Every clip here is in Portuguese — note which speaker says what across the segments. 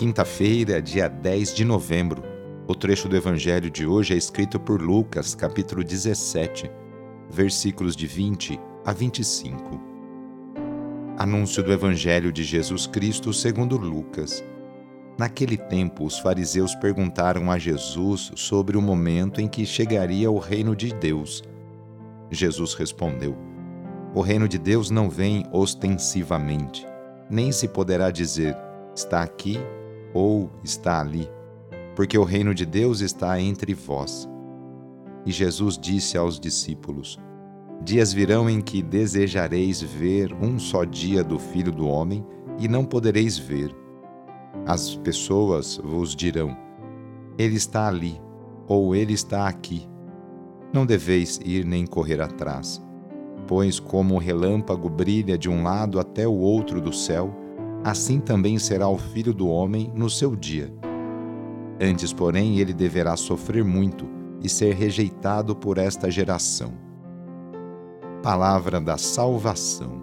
Speaker 1: Quinta-feira, dia 10 de novembro. O trecho do Evangelho de hoje é escrito por Lucas, capítulo 17, versículos de 20 a 25. Anúncio do Evangelho de Jesus Cristo segundo Lucas. Naquele tempo, os fariseus perguntaram a Jesus sobre o momento em que chegaria o reino de Deus. Jesus respondeu: O reino de Deus não vem ostensivamente, nem se poderá dizer: está aqui ou está ali, porque o reino de Deus está entre vós. E Jesus disse aos discípulos: Dias virão em que desejareis ver um só dia do Filho do Homem e não podereis ver. As pessoas vos dirão: Ele está ali, ou ele está aqui. Não deveis ir nem correr atrás, pois como o relâmpago brilha de um lado até o outro do céu, assim também será o filho do homem no seu dia. Antes, porém, ele deverá sofrer muito e ser rejeitado por esta geração. Palavra da Salvação.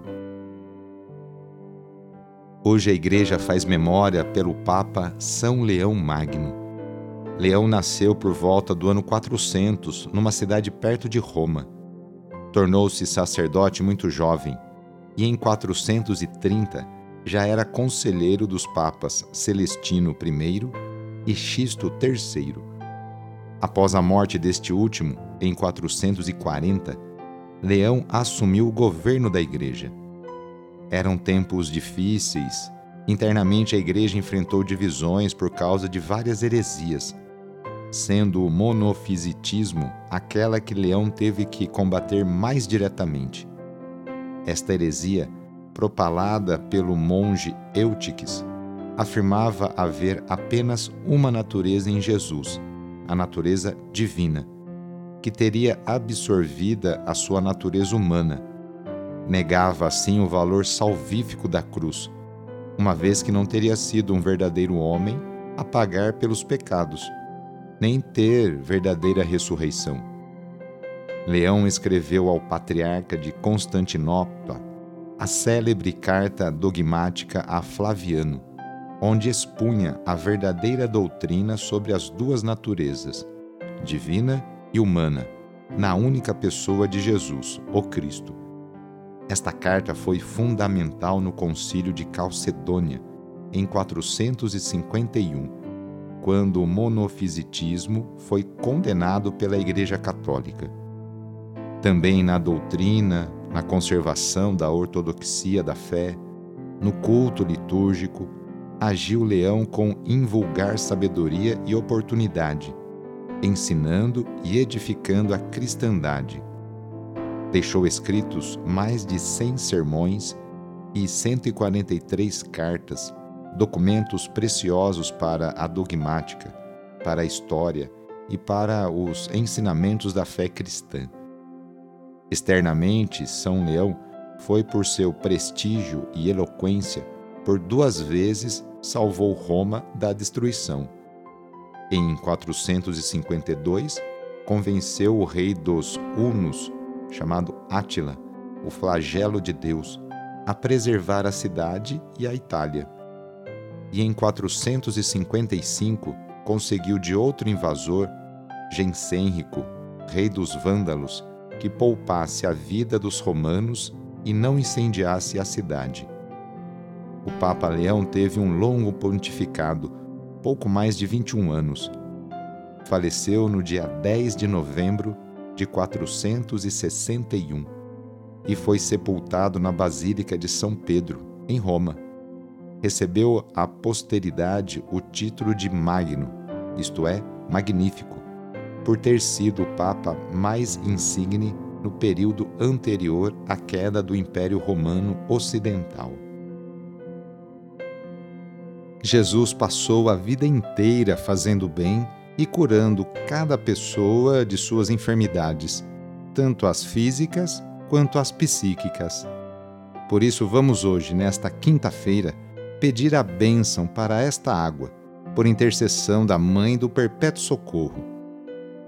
Speaker 1: Hoje a Igreja faz memória pelo Papa São Leão Magno. Leão nasceu por volta do ano 400, numa cidade perto de Roma. Tornou-se sacerdote muito jovem e, em 430, já era conselheiro dos papas Celestino I e Xisto III. Após a morte deste último, em 440, Leão assumiu o governo da Igreja. Eram tempos difíceis. Internamente, a Igreja enfrentou divisões por causa de várias heresias, sendo o monofisitismo aquela que Leão teve que combater mais diretamente. Esta heresia propalada pelo monge Eutiques, afirmava haver apenas uma natureza em Jesus, a natureza divina, que teria absorvida a sua natureza humana. Negava assim o valor salvífico da cruz, uma vez que não teria sido um verdadeiro homem a pagar pelos pecados, nem ter verdadeira ressurreição. Leão escreveu ao patriarca de Constantinopla a célebre carta dogmática a Flaviano, onde expunha a verdadeira doutrina sobre as duas naturezas, divina e humana, na única pessoa de Jesus, o Cristo. Esta carta foi fundamental no Concílio de Calcedônia, em 451, quando o monofisitismo foi condenado pela Igreja Católica. Também na doutrina, na conservação da ortodoxia da fé, no culto litúrgico, agiu Leão com invulgar sabedoria e oportunidade, ensinando e edificando a cristandade. Deixou escritos mais de 100 sermões e 143 cartas, documentos preciosos para a dogmática, para a história e para os ensinamentos da fé cristã. Externamente, São Leão foi por seu prestígio e eloquência, por duas vezes salvou Roma da destruição. Em 452, convenceu o rei dos Hunos, chamado Átila, o flagelo de Deus, a preservar a cidade e a Itália. E em 455 conseguiu de outro invasor, Gensênrico, rei dos Vândalos, que poupasse a vida dos romanos e não incendiasse a cidade. O Papa Leão teve um longo pontificado, pouco mais de 21 anos. faleceu no dia 10 de novembro de 461 e foi sepultado na Basílica de São Pedro, em Roma. Recebeu a posteridade o título de Magno, isto é, magnífico, por ter sido o Papa mais insigne no período anterior à queda do Império Romano Ocidental. Jesus passou a vida inteira fazendo bem e curando cada pessoa de suas enfermidades, tanto as físicas quanto as psíquicas. Por isso, vamos hoje, nesta quinta-feira, pedir a bênção para esta água, por intercessão da Mãe do Perpétuo Socorro.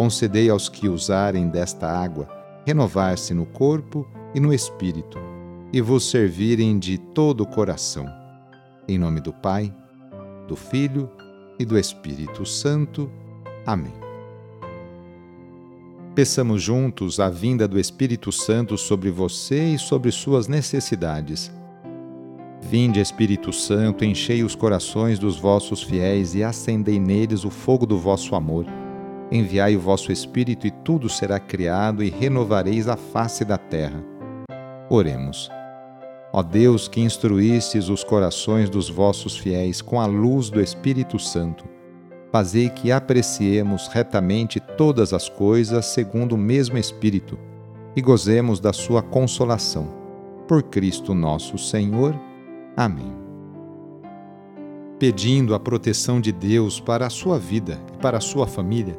Speaker 1: Concedei aos que usarem desta água renovar-se no corpo e no espírito, e vos servirem de todo o coração. Em nome do Pai, do Filho e do Espírito Santo. Amém. Peçamos juntos a vinda do Espírito Santo sobre você e sobre suas necessidades. Vinde, Espírito Santo, enchei os corações dos vossos fiéis e acendei neles o fogo do vosso amor. Enviai o vosso Espírito e tudo será criado e renovareis a face da terra. Oremos. Ó Deus, que instruístes os corações dos vossos fiéis com a luz do Espírito Santo, fazei que apreciemos retamente todas as coisas segundo o mesmo Espírito e gozemos da sua consolação. Por Cristo nosso Senhor. Amém. Pedindo a proteção de Deus para a sua vida e para a sua família,